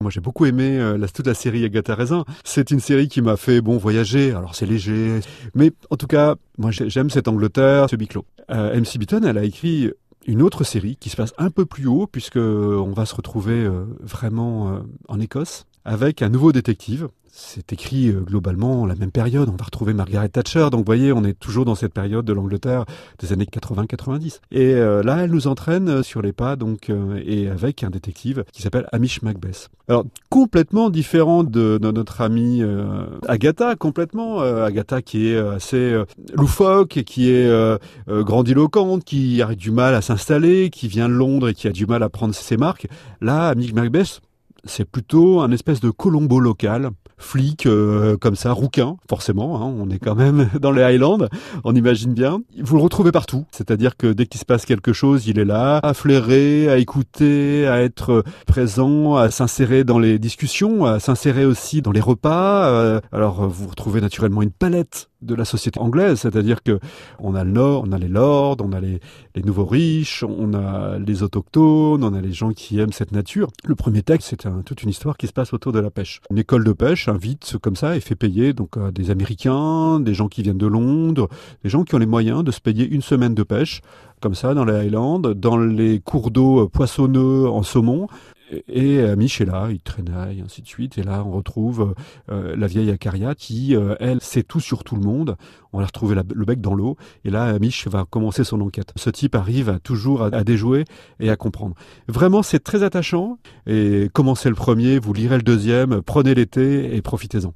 Moi, j'ai beaucoup aimé euh, toute la série Agatha Raisin. C'est une série qui m'a fait bon voyager. Alors, c'est léger, mais en tout cas, moi, j'aime cette Angleterre, ce huis clos. Euh, MC Beaton, elle a écrit une autre série qui se passe un peu plus haut, puisque on va se retrouver euh, vraiment euh, en Écosse avec un nouveau détective c'est écrit euh, globalement la même période. On va retrouver Margaret Thatcher. Donc, vous voyez, on est toujours dans cette période de l'Angleterre des années 80-90. Et euh, là, elle nous entraîne euh, sur les pas, donc, et avec un détective qui s'appelle Amish Macbeth. Alors, complètement différent de, notre amie Agatha, complètement. Agatha qui est assez loufoque, qui est grandiloquente, qui a du mal à s'installer, qui vient de Londres et qui a du mal à prendre ses marques. Là, Amish Macbeth, c'est plutôt un espèce de Colombo local, flic euh, comme ça, rouquin, forcément, hein, on est quand même dans les Highlands, on imagine bien. Vous le retrouvez partout, c'est-à-dire que dès qu'il se passe quelque chose, il est là, à flairer, à écouter, à être présent, à s'insérer dans les discussions, à s'insérer aussi dans les repas. Euh, alors vous retrouvez naturellement une palette de la société anglaise, c'est-à-dire que on a le nord, on a les lords, on a les, les, nouveaux riches, on a les autochtones, on a les gens qui aiment cette nature. Le premier texte, c'est un, toute une histoire qui se passe autour de la pêche. Une école de pêche invite comme ça et fait payer donc à des Américains, des gens qui viennent de Londres, des gens qui ont les moyens de se payer une semaine de pêche comme ça dans les Highlands, dans les cours d'eau poissonneux en saumon, et Amish est là, il traînaille, ainsi de suite. Et là, on retrouve euh, la vieille Acaria qui, euh, elle, sait tout sur tout le monde. On va retrouver le bec dans l'eau. Et là, Amish va commencer son enquête. Ce type arrive toujours à, déjouer et à comprendre. Vraiment, c'est très attachant. Et commencez le premier, vous lirez le deuxième, prenez l'été et profitez-en.